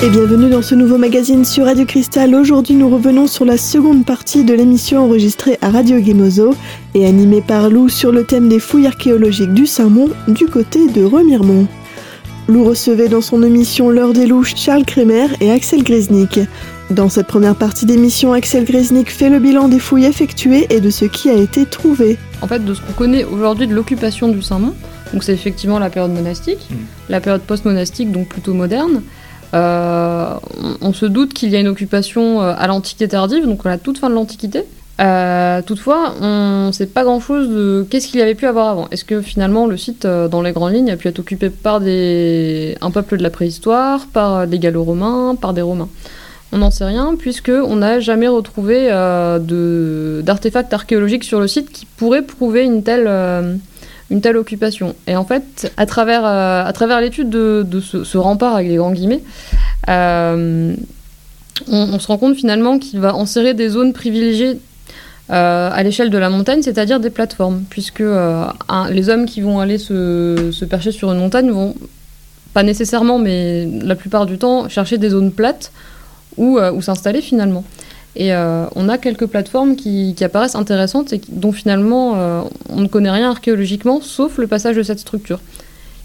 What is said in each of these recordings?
Et bienvenue dans ce nouveau magazine sur Radio Cristal. Aujourd'hui, nous revenons sur la seconde partie de l'émission enregistrée à Radio Guémozo et animée par Lou sur le thème des fouilles archéologiques du Saint-Mont du côté de Remiremont. Lou recevait dans son émission L'heure des louches Charles Kremer et Axel Gresnik. Dans cette première partie d'émission, Axel Gresnik fait le bilan des fouilles effectuées et de ce qui a été trouvé. En fait, de ce qu'on connaît aujourd'hui de l'occupation du Saint-Mont, donc c'est effectivement la période monastique, Mm. la période post-monastique, donc plutôt moderne. Euh, on, se doute qu'il y a une occupation euh, à l'Antiquité tardive, donc à la toute fin de l'Antiquité. Euh, toutefois, on ne sait pas grand-chose de qu'est-ce qu'il y avait pu avoir avant. Est-ce que finalement le site, dans les grandes lignes, a pu être occupé par un peuple de la préhistoire, par des Gallo-Romains, par des Romains? On n'en sait rien, puisque on n'a jamais retrouvé d'artefacts archéologiques sur le site qui pourraient prouver une telle, une telle occupation. Et en fait, à travers, euh, l'étude de, ce, rempart avec les grands guillemets, euh, on, se rend compte finalement qu'il va enserrer des zones privilégiées euh, à l'échelle de la montagne, c'est-à-dire des plateformes, puisque les hommes qui vont aller se, percher sur une montagne vont, pas nécessairement, mais la plupart du temps, chercher des zones plates où, où s'installer finalement. Et euh, on a quelques plateformes qui, apparaissent intéressantes et dont finalement euh, on ne connaît rien archéologiquement, sauf le passage de cette structure,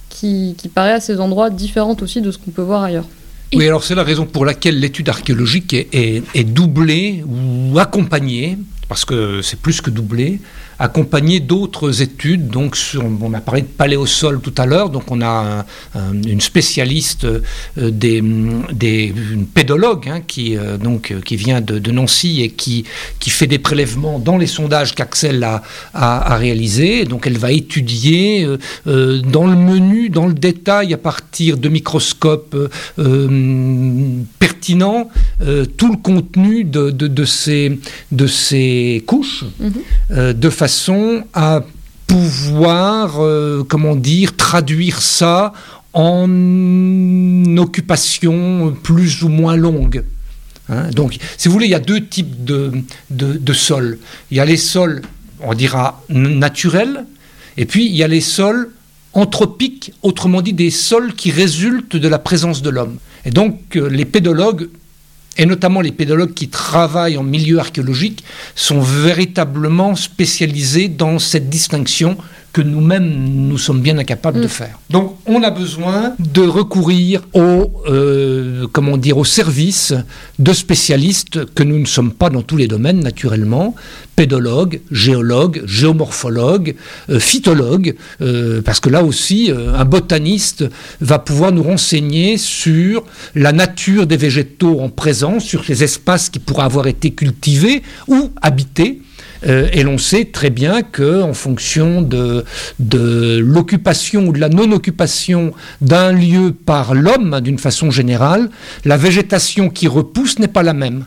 qui, paraît à ces endroits différente aussi de ce qu'on peut voir ailleurs. Oui, alors c'est la raison pour laquelle l'étude archéologique est, est- est doublée ou accompagnée, parce que c'est plus que doublé, accompagnée d'autres études. Donc, sur, on a parlé de paléosol tout à l'heure, donc on a un- un- une spécialiste euh, des, des une pédologue hein, qui, euh, donc, euh, qui vient de, de Nancy et qui, qui fait des prélèvements dans les sondages qu'Axel a, a, a réalisés. Donc, elle va étudier euh, dans le menu, dans le détail, à partir de microscopes pertinents, tout le contenu de, de, de ces, de ces couches, Mhm. de façon à pouvoir, euh, comment dire, traduire ça en occupation plus ou moins longue. Hein, donc, si vous voulez, il y a deux types de, de, de sols. Il y a les sols, on dira, naturels, et puis il y a les sols anthropiques, autrement dit des sols qui résultent de la présence de l'homme. Et donc, euh, les pédologues, et notamment les pédologues qui travaillent en milieu archéologique, sont véritablement spécialisés dans cette distinction que nous-mêmes, nous sommes bien incapables de Mm. faire. Donc, on a besoin de recourir au, euh, comment dire, au service de spécialistes que nous ne sommes pas dans tous les domaines, naturellement, pédologues, géologues, géomorphologues, euh, phytologues, euh, parce que là aussi, euh, un botaniste va pouvoir nous renseigner sur la nature des végétaux en présence, sur ces espaces qui pourraient avoir été cultivés ou habités. Euh, et l'on sait très bien que, en fonction de, l'occupation ou de la non-occupation d'un lieu par l'homme, d'une façon générale, la végétation qui repousse n'est pas la même.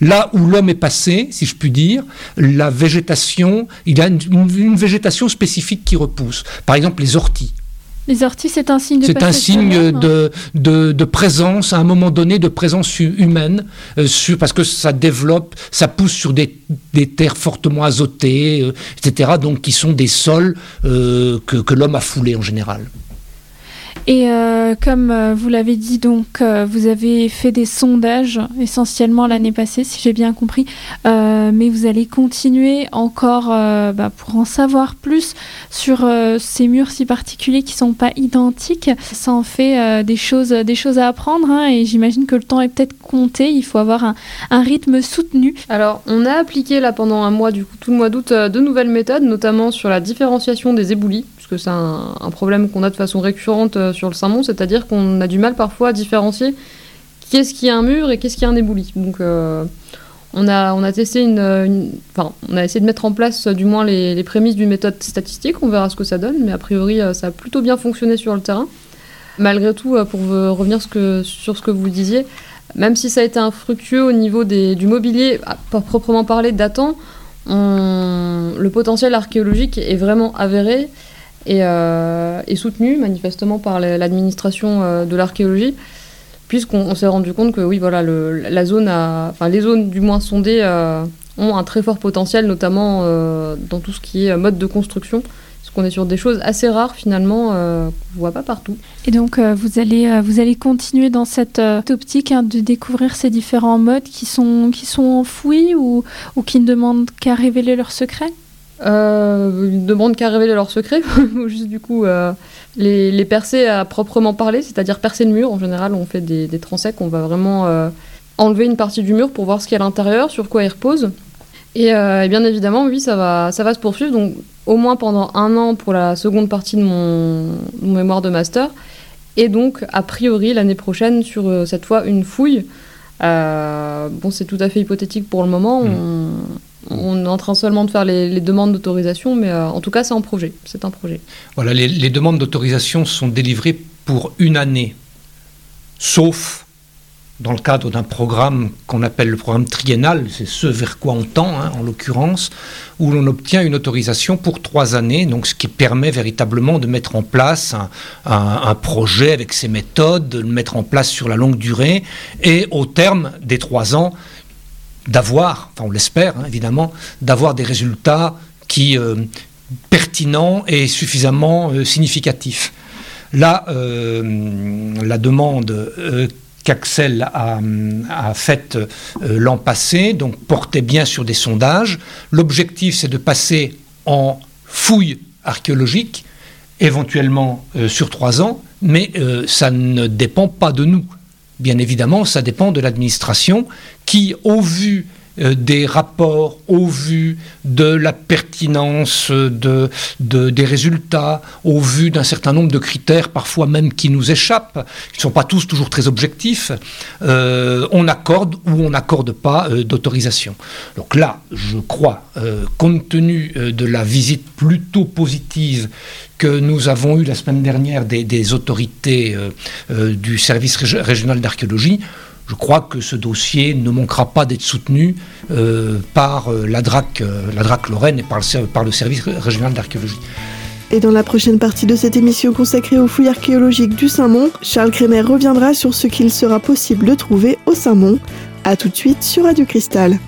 Là où l'homme est passé, si je puis dire, la végétation, il y a une végétation spécifique qui repousse. Par exemple, les orties. Les orties, c'est un signe de C'est un signe de, de, de présence, à un moment donné, de présence hu- humaine, euh, sur, parce que ça développe, ça pousse sur des, des terres fortement azotées, euh, etc., donc qui sont des sols euh, que, que l'homme a foulés en général. Et euh, comme euh, vous l'avez dit, donc euh, vous avez fait des sondages essentiellement l'année passée, si j'ai bien compris, mais vous allez continuer encore bah, pour en savoir plus sur ces murs si particuliers qui sont pas identiques. Ça en fait des choses, des choses à apprendre, hein, et j'imagine que le temps est peut-être compté. Il faut avoir un, rythme soutenu. Alors, on a appliqué là pendant un mois, du coup, tout le mois d'août, de nouvelles méthodes, notamment sur la différenciation des éboulis, puisque c'est un problème qu'on a de façon récurrente euh, sur le Saint-Mont, c'est-à-dire qu'on a du mal parfois à différencier qu'est-ce qui est un mur et qu'est-ce qui est un ébouli. Donc, euh, on a, on a testé une, Enfin, on a essayé de mettre en place euh, du moins les, les prémices d'une méthode statistique, on verra ce que ça donne, mais a priori, ça a plutôt bien fonctionné sur le terrain. Malgré tout, pour revenir sur ce que vous disiez, même si ça a été infructueux au niveau des- du mobilier, proprement parler datant, le potentiel archéologique est vraiment avéré et, euh, est soutenu manifestement par la- l'administration euh, de l'archéologie, puisqu'on on s'est rendu compte que oui, voilà, la zone enfin, les zones du moins sondées euh, ont un très fort potentiel, notamment dans tout ce qui est mode de construction, parce qu'on est sur des choses assez rares finalement qu'on ne voit pas partout. Et donc vous, allez, vous allez continuer dans cette optique hein, de découvrir ces différents modes qui sont, qui sont enfouis ou, ou qui ne demandent qu'à révéler leurs secrets? Euh, Ils ne demandent qu'à révéler leurs secrets, ou juste du coup les, les, percer à proprement parler, c'est-à-dire percer le mur. En général, on fait des, des transects, on va vraiment enlever une partie du mur pour voir ce qu'il y a à l'intérieur, sur quoi il repose. Euh, et, bien évidemment, oui, ça va, ça va se poursuivre. Donc, au moins pendant un an pour la seconde partie de mon, mémoire de master. Et donc, a priori, l'année prochaine, sur euh, cette fois une fouille. Euh, bon, c'est tout à fait hypothétique pour le moment. Mm. On, est en train seulement de faire les, demandes d'autorisation, mais en tout cas, c'est un projet. Voilà, les, demandes d'autorisation sont délivrées pour une année, sauf dans le cadre d'un programme qu'on appelle le programme triennal, c'est ce vers quoi on tend hein, en l'occurrence, où l'on obtient une autorisation pour trois années, donc ce qui permet véritablement de mettre en place un, projet avec ses méthodes, de le mettre en place sur la longue durée, et au terme des trois ans, d'avoir, enfin on l'espère hein, évidemment, d'avoir des résultats qui euh, pertinents et suffisamment euh, significatifs. Là, euh, la demande qu'Axel a, a faite euh, l'an passé, donc portait bien sur des sondages. L'objectif, c'est de passer en fouille archéologique, éventuellement euh, sur trois ans, mais euh, ça ne dépend pas de nous. Bien évidemment, ça dépend de l'administration qui, au vu des rapports au vu de la pertinence de, des résultats, au vu d'un certain nombre de critères, parfois même qui nous échappent, qui ne sont pas tous toujours très objectifs, euh, on accorde ou on n'accorde pas euh, d'autorisation. Donc là, je crois, compte tenu de la visite plutôt positive que nous avons eue la semaine dernière des autorités du service régional d'archéologie, je crois que ce dossier ne manquera pas d'être soutenu euh, par euh, la DRAC, euh, la DRAC Lorraine et par le, par le service régional d'archéologie. Et dans la prochaine partie de cette émission consacrée aux fouilles archéologiques du Saint-Mont, Charles Crémer reviendra sur ce qu'il sera possible de trouver au Saint-Mont. A tout de suite sur Radio Cristal.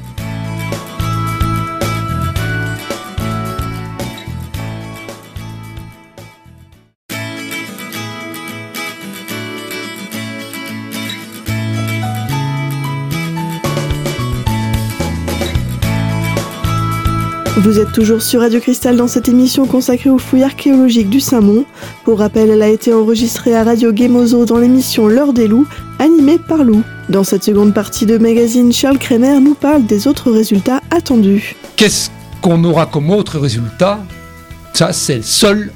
Vous êtes toujours sur Radio Cristal dans cette émission consacrée aux fouilles archéologiques du Saint-Mont. Pour rappel, elle a été enregistrée à Radio Gemozo dans l'émission L'heure des loups, animée par Lou. Dans cette seconde partie de magazine, Charles Kremer nous parle des autres résultats attendus. Qu'est-ce qu'on aura comme autre résultat? Ça, c'est seul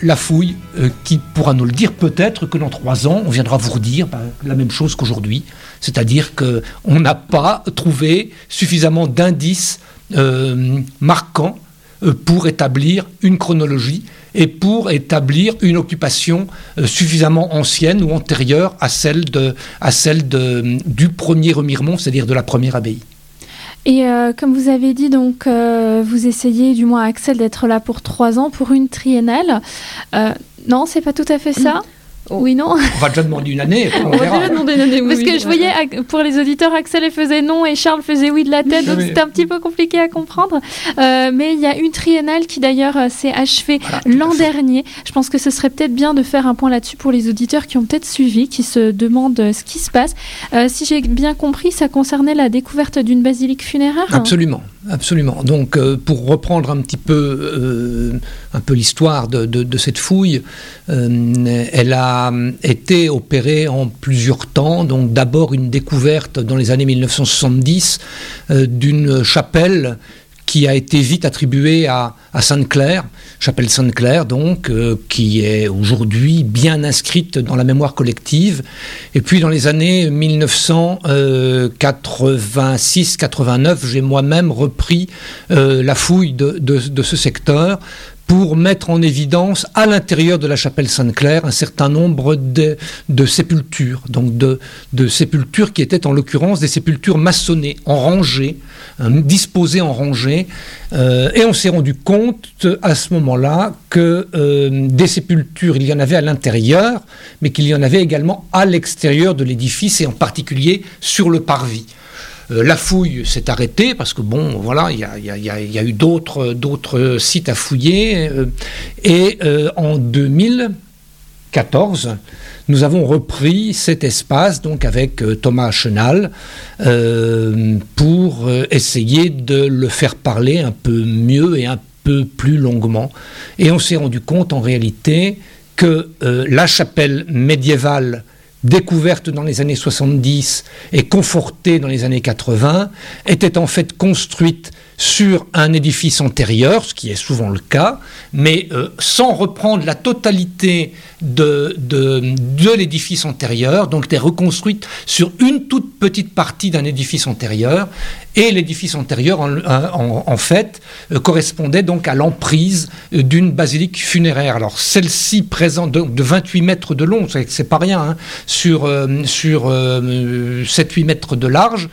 la fouille euh, qui pourra nous le dire. Peut-être que dans trois ans, on viendra vous redire bah, la même chose qu'aujourd'hui. C'est-à-dire qu'on n'a pas trouvé suffisamment d'indices euh, marquant euh, pour établir une chronologie et pour établir une occupation euh, suffisamment ancienne ou antérieure à celle, de, à celle de, du premier remiremont, c'est-à-dire de la première abbaye. Et comme vous avez dit, donc, vous essayez, du moins Axel, d'être là pour trois ans, pour une triennale. non, c'est pas tout à fait ça? Oh. Oui, non. On va déjà demander une année. On, va déjà demander une année. Parce que je voyais, pour les auditeurs, Axel faisait non et Charles faisait oui de la tête, donc c'était un petit peu compliqué à comprendre. Euh, mais il y a une triennale qui d'ailleurs euh, s'est achevée l'an dernier. Je pense que ce serait peut-être bien de faire un point là-dessus pour les auditeurs qui ont peut-être suivi, qui se demandent euh, ce qui se passe. si j'ai bien compris, ça concernait la découverte d'une basilique funéraire. Absolument. Absolument. Donc, euh, pour reprendre un petit peu, euh, un peu l'histoire de, cette fouille, euh, elle a été opérée en plusieurs temps. Donc, d'abord une découverte dans les années 1970 d'une chapelle qui a été vite attribuée à, Sainte-Claire, chapelle Sainte-Claire donc, euh, qui est aujourd'hui bien inscrite dans la mémoire collective. Et puis dans les années 1986-89, j'ai moi-même repris euh, la fouille de, ce secteur pour mettre en évidence à l'intérieur de la chapelle Sainte-Claire un certain nombre de, sépultures, donc de, sépultures qui étaient en l'occurrence des sépultures maçonnées, en rangées, hein, disposées en rangées, euh, et on s'est rendu compte à ce moment-là que euh, des sépultures, il y en avait à l'intérieur, mais qu'il y en avait également à l'extérieur de l'édifice, et en particulier sur le parvis. La fouille s'est arrêtée parce que bon, voilà, il y a, eu d'autres sites à fouiller. et en 2014, nous avons repris cet espace donc avec Thomas Chenal pour essayer de le faire parler un peu mieux et un peu plus longuement. Et on s'est rendu compte en réalité que la chapelle médiévale découverte dans les années 70 et confortée dans les années 80, était en fait construite sur un édifice antérieur, ce qui est souvent le cas, mais euh, sans reprendre la totalité de, l'édifice antérieur, donc était reconstruite sur une toute petite partie d'un édifice antérieur, et l'édifice antérieur, en, fait, euh, correspondait donc à l'emprise euh, d'une basilique funéraire. Alors celle-ci présente de, 28 mètres de long, c'est pas rien, hein, sur, sur 7-8 mètres de large,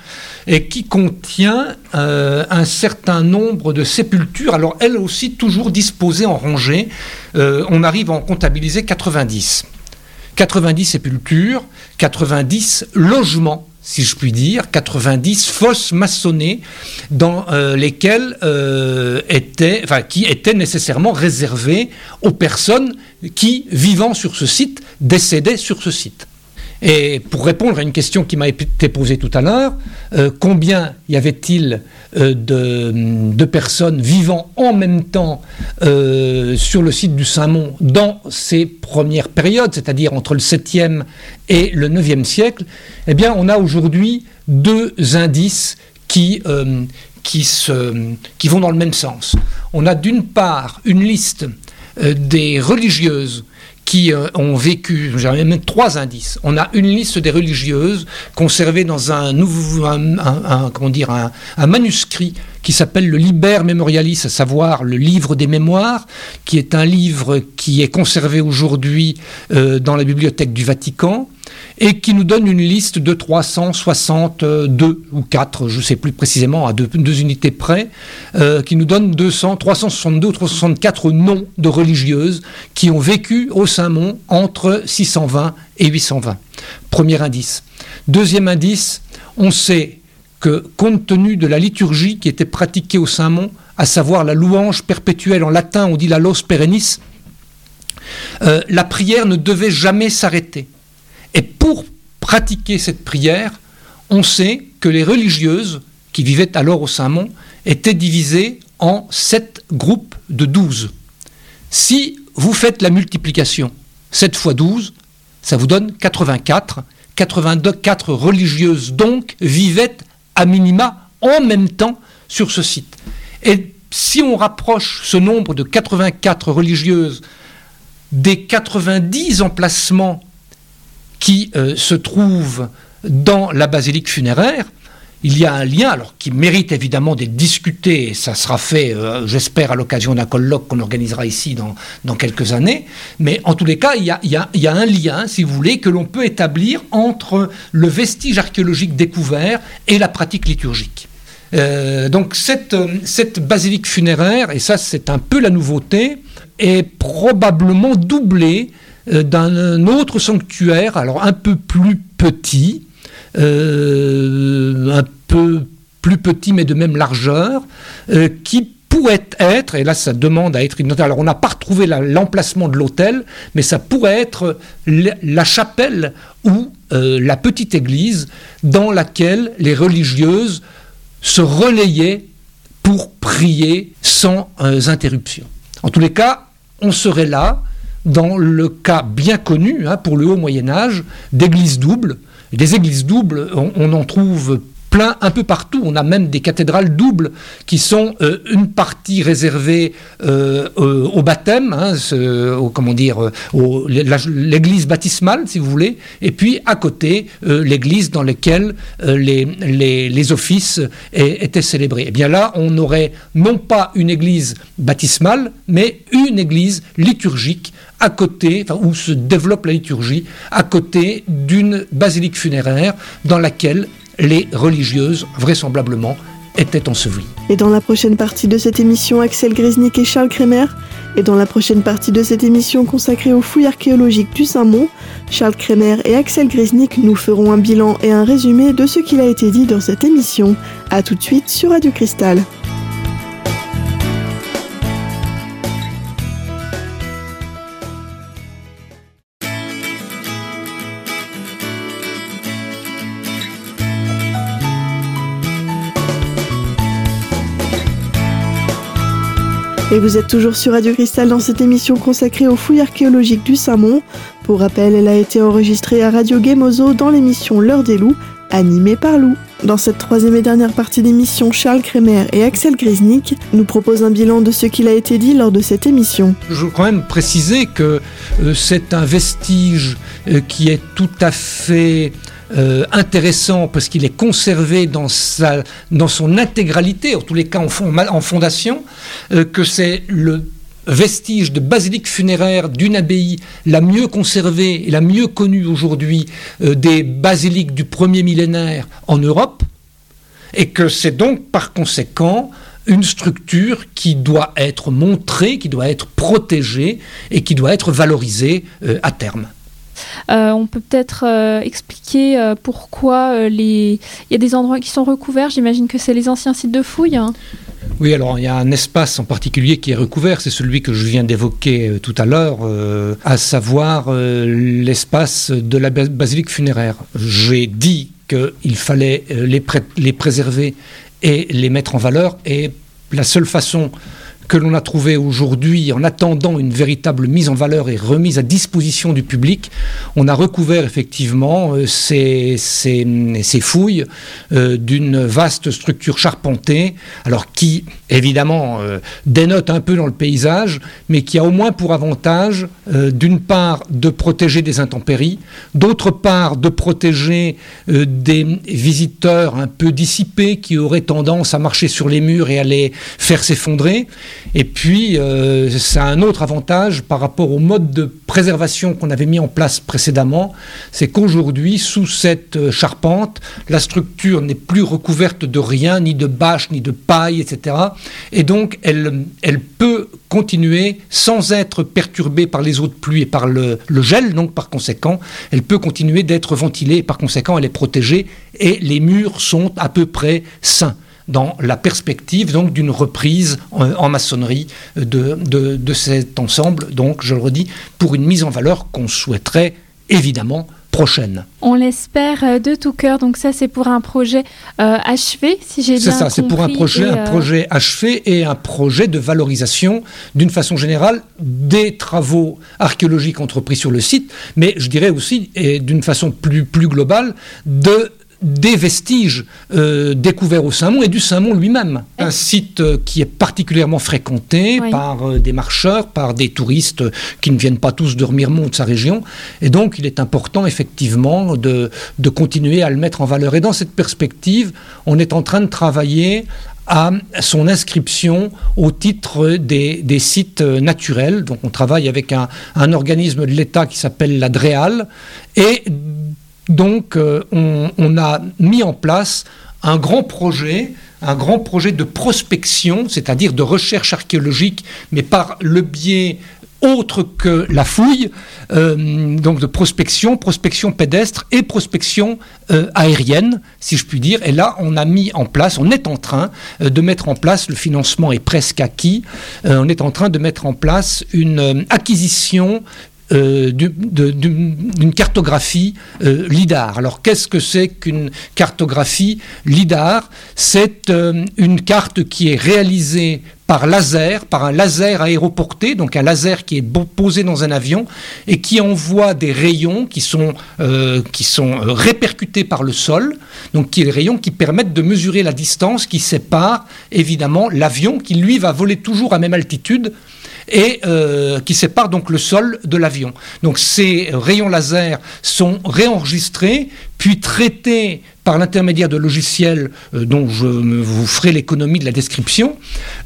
et qui contient un certain nombre de sépultures, alors elles aussi toujours disposées en rangée. on arrive à en comptabiliser 90. 90 sépultures, 90 logements, si je puis dire, 90 fosses maçonnées dans euh, lesquelles euh, étaient, qui étaient nécessairement réservées aux personnes qui, vivant sur ce site, décédaient sur ce site. Et pour répondre à une question qui m'a été posée tout à l'heure, euh, combien y avait-il euh, de, personnes vivant en même temps euh, sur le site du Saint-Mont dans ces premières périodes, c'est-à-dire entre le 7e et le 9e siècle? Eh bien, on a aujourd'hui deux indices qui, qui, vont dans le même sens. On a d'une part une liste des religieuses qui euh, ont vécu, j'avais même trois indices. On a une liste des religieuses conservée dans un, manuscrit qui s'appelle le Liber Memorialis, à savoir le livre des mémoires, qui est un livre qui est conservé aujourd'hui euh, dans la bibliothèque du Vatican et qui nous donne une liste de 362 ou 4, je ne sais plus précisément, à deux, unités près, euh, qui nous donne 200, 362 ou 364 noms de religieuses qui ont vécu au Saint-Mont entre 620 et 820. Premier indice. Deuxième indice, on sait que compte tenu de la liturgie qui était pratiquée au Saint-Mont, à savoir la louange perpétuelle en latin, on dit la los perennis, euh, la prière ne devait jamais s'arrêter. Et pour pratiquer cette prière, on sait que les religieuses qui vivaient alors au Saint-Mont étaient divisées en sept groupes de douze. Si vous faites la multiplication, 7 fois 12, ça vous donne 84. 84 religieuses donc vivaient à minima en même temps sur ce site. Et si on rapproche ce nombre de 84 religieuses des 90 emplacements qui euh, se trouve dans la basilique funéraire, il y a un lien, alors qui mérite évidemment d'être discuté, et ça sera fait, euh, j'espère, à l'occasion d'un colloque qu'on organisera ici dans, dans, quelques années, mais en tous les cas, il y a, y a, un lien, si vous voulez, que l'on peut établir entre le vestige archéologique découvert et la pratique liturgique. Euh, donc cette, cette basilique funéraire, et ça c'est un peu la nouveauté, est probablement doublée d'un autre sanctuaire, alors un peu plus petit, euh, un peu plus petit mais de même largeur, euh, qui pourrait être, et là ça demande à être noté, alors on n'a pas retrouvé l'emplacement de l'hôtel, mais ça pourrait être la chapelle ou la petite église dans laquelle les religieuses se relayaient pour prier sans interruption. En tous les cas, on serait là dans le cas bien connu, hein, pour le haut Moyen Âge, d'églises doubles. Des églises doubles, on, en trouve plein un peu partout. On a même des cathédrales doubles qui sont euh, une partie réservée euh, au baptême, hein, comment dire, euh, l'église baptismale, si vous voulez, et puis à côté l'église dans laquelle les, offices étaient célébrés. Et eh bien là, on aurait non pas une église baptismale, mais une église liturgique à côté, où se développe la liturgie, à côté d'une basilique funéraire dans laquelle les religieuses, vraisemblablement, était enseveli. Et dans la prochaine partie de cette émission, Axel Grisnik et Charles Kremer. Et dans la prochaine partie de cette émission consacrée aux fouilles archéologiques du Saint-Mont, Charles Kremer et Axel Grisnik nous feront un bilan et un résumé de ce qu'il a été dit dans cette émission. A tout de suite sur Radio Cristal. Et vous êtes toujours sur Radio Cristal dans cette émission consacrée aux fouilles archéologiques du Saint-Mont. Pour rappel, elle a été enregistrée à Radio Gemozo dans l'émission L'heure des loups, animée par Lou. Dans cette troisième et dernière partie d'émission, Charles Kremer et Axel Grisnik nous proposent un bilan de ce qu'il a été dit lors de cette émission. Je veux quand même préciser que euh, c'est un vestige euh, qui est tout à fait euh, intéressant parce qu'il est conservé dans, son intégralité, en tous les cas en, en fondation, euh, que c'est le vestige de basilique funéraire d'une abbaye la mieux conservée et la mieux connue aujourd'hui euh, des basiliques du premier millénaire en Europe, et que c'est donc par conséquent une structure qui doit être montrée, qui doit être protégée et qui doit être valorisée à terme. Euh, on peut peut-être euh, expliquer euh, pourquoi les... il y a des endroits qui sont recouverts. J'imagine que c'est les anciens sites de fouilles. Hein. Oui, alors il y a un espace en particulier qui est recouvert, c'est celui que je viens d'évoquer tout à l'heure, à savoir l'espace de la basilique funéraire. J'ai dit qu'il fallait les, les préserver et les mettre en valeur, et la seule façon que l'on a trouvé aujourd'hui en attendant une véritable mise en valeur et remise à disposition du public, on a recouvert effectivement euh, ces, ces, fouilles euh, d'une vaste structure charpentée, alors qui évidemment euh, dénote un peu dans le paysage, mais qui a au moins pour avantage d'une part de protéger des intempéries, d'autre part de protéger des visiteurs un peu dissipés qui auraient tendance à marcher sur les murs et à les faire s'effondrer. Et puis, euh, un autre avantage par rapport au mode de préservation qu'on avait mis en place précédemment, c'est qu'aujourd'hui, sous cette euh, charpente, la structure n'est plus recouverte de rien, ni de bâches, ni de paille, etc. Et donc, elle, elle peut continuer sans être perturbée par les eaux de pluie et par le, le gel, donc par conséquent, elle peut continuer d'être ventilée et par conséquent, elle est protégée et les murs sont à peu près sains dans la perspective donc d'une reprise en, maçonnerie de, de, cet ensemble, donc je le redis, pour une mise en valeur qu'on souhaiterait évidemment prochaine. On l'espère euh, de tout cœur. Donc ça, c'est pour un projet euh, achevé, si j'ai bien compris. C'est ça, c'est pour un projet, un euh, projet achevé et un projet de valorisation, d'une façon générale, des travaux archéologiques entrepris sur le site, mais je dirais aussi, et d'une façon plus, plus globale, de des vestiges euh, découverts au Saint-Mont et du Saint-Mont lui-même. Un site euh, qui est particulièrement fréquenté par euh, des marcheurs, par des touristes qui ne viennent pas tous de Remiremont de sa région. Et donc, il est important, effectivement, de, de continuer à le mettre en valeur. Et dans cette perspective, on est en train de travailler à son inscription au titre des, des, sites naturels. Donc on travaille avec un, un organisme de l'État qui s'appelle la DREAL et donc, euh, on, a mis en place un grand projet, un grand projet de prospection, c'est-à-dire de recherche archéologique, mais par le biais autre que la fouille, euh, donc de prospection, prospection pédestre et prospection euh, aérienne, si je puis dire. Et là, on a mis en place, on est en train de mettre en place, le financement est presque acquis, on est en train de mettre en place une acquisition euh, d'une cartographie euh, LIDAR. Alors qu'est-ce que c'est qu'une cartographie LIDAR? C'est euh, une carte qui est réalisée par laser, par un laser aéroporté, donc un laser qui est posé dans un avion et qui envoie des rayons qui sont, qui sont répercutés par le sol, donc qui est des rayons qui permettent de mesurer la distance qui sépare évidemment l'avion qui lui va voler toujours à même altitude et euh, qui sépare donc le sol de l'avion. Donc ces rayons laser sont réenregistrés, puis traités par l'intermédiaire de logiciels euh, dont je vous ferai l'économie de la description,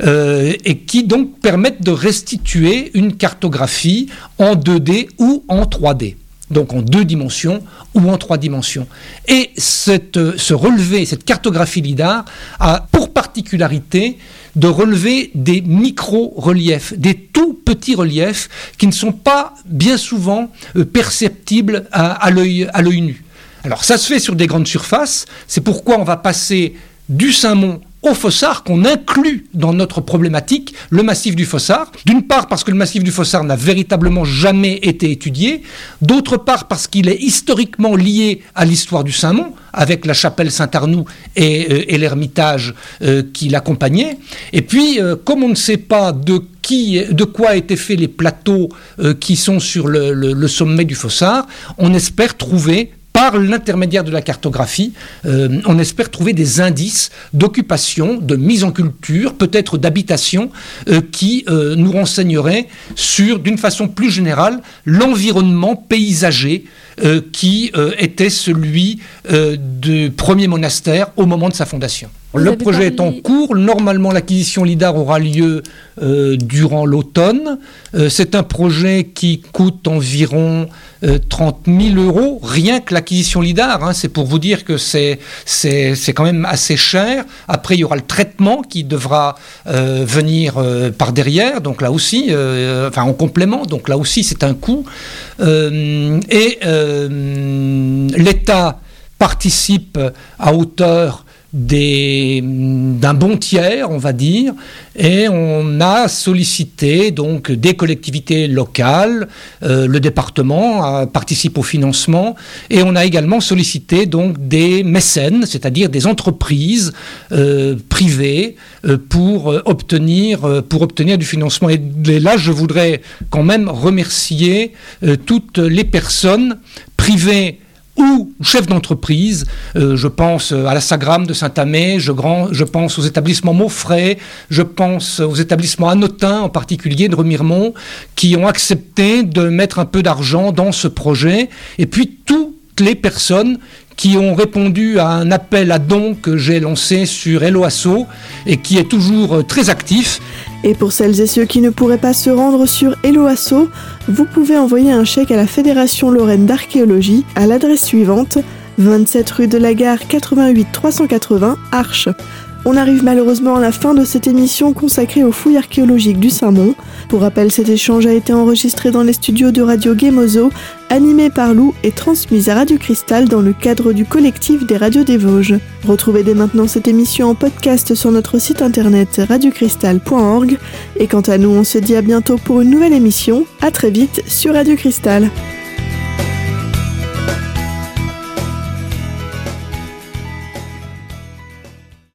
euh, et qui donc permettent de restituer une cartographie en 2D ou en 3D. donc en deux dimensions ou en trois dimensions. Et ce relevé, cette cartographie LIDAR a pour particularité de relever des micro-reliefs, des tout petits reliefs qui ne sont pas bien souvent euh, perceptibles à, l'œil nu. Alors ça se fait sur des grandes surfaces, c'est pourquoi on va passer du Saint-Mont au Fossard qu'on inclut dans notre problématique le massif du Fossard. D'une part parce que le massif du Fossard n'a véritablement jamais été étudié, d'autre part parce qu'il est historiquement lié à l'histoire du Saint-Mont, avec la chapelle Saint-Arnoux et, euh, l'ermitage euh, qui l'accompagnait. Et puis, euh, comme on ne sait pas de qui, de quoi étaient faits les plateaux qui sont sur le sommet du Fossard, on espère trouver par l'intermédiaire de la cartographie, euh, on espère trouver des indices d'occupation, de mise en culture, peut-être d'habitation, euh, qui euh, nous renseigneraient sur, d'une façon plus générale, l'environnement paysager qui était celui du premier monastère au moment de sa fondation. Le projet est en cours. Normalement, l'acquisition LIDAR aura lieu euh, durant l'automne. Euh, c'est un projet qui coûte environ 30 euh, 000 euros, rien que l'acquisition LIDAR. Hein. c'est pour vous dire que c'est, c'est, quand même assez cher. Après, il y aura le traitement qui devra venir par derrière. Donc là aussi, enfin en complément. Donc là aussi, c'est un coût. et l'État participe à hauteur d'un bon tiers, on va dire, et on a sollicité donc des collectivités locales, euh, le département euh, participe au financement, et on a également sollicité donc des mécènes, c'est-à-dire des entreprises euh, privées pour obtenir pour obtenir du financement. Et là, je voudrais quand même remercier toutes les personnes privées ou chef d'entreprise. Euh, je pense euh, à la Sagram de Saint-Amé, je, je, pense aux établissements Maufray, je pense aux établissements Anotin en particulier de Remiremont, qui ont accepté de mettre un peu d'argent dans ce projet. Et puis toutes les personnes qui ont répondu à un appel à dons que j'ai lancé sur Helloasso et qui est toujours euh, très actif. Et pour celles et ceux qui ne pourraient pas se rendre sur Helloasso, vous pouvez envoyer un chèque à la Fédération Lorraine d'Archéologie à l'adresse suivante 27 rue de la Gare 88 380 Arches. On arrive malheureusement à la fin de cette émission consacrée aux fouilles archéologiques du Saint-Mont. Pour rappel, cet échange a été enregistré dans les studios de Radio Gemozo, animé par Lou et transmis à Radio Cristal dans le cadre du collectif des radios des Vosges. Retrouvez dès maintenant cette émission en podcast sur notre site internet radiocristal.org. Et quant à nous, on se dit à bientôt pour une nouvelle émission. À très vite sur Radio Cristal.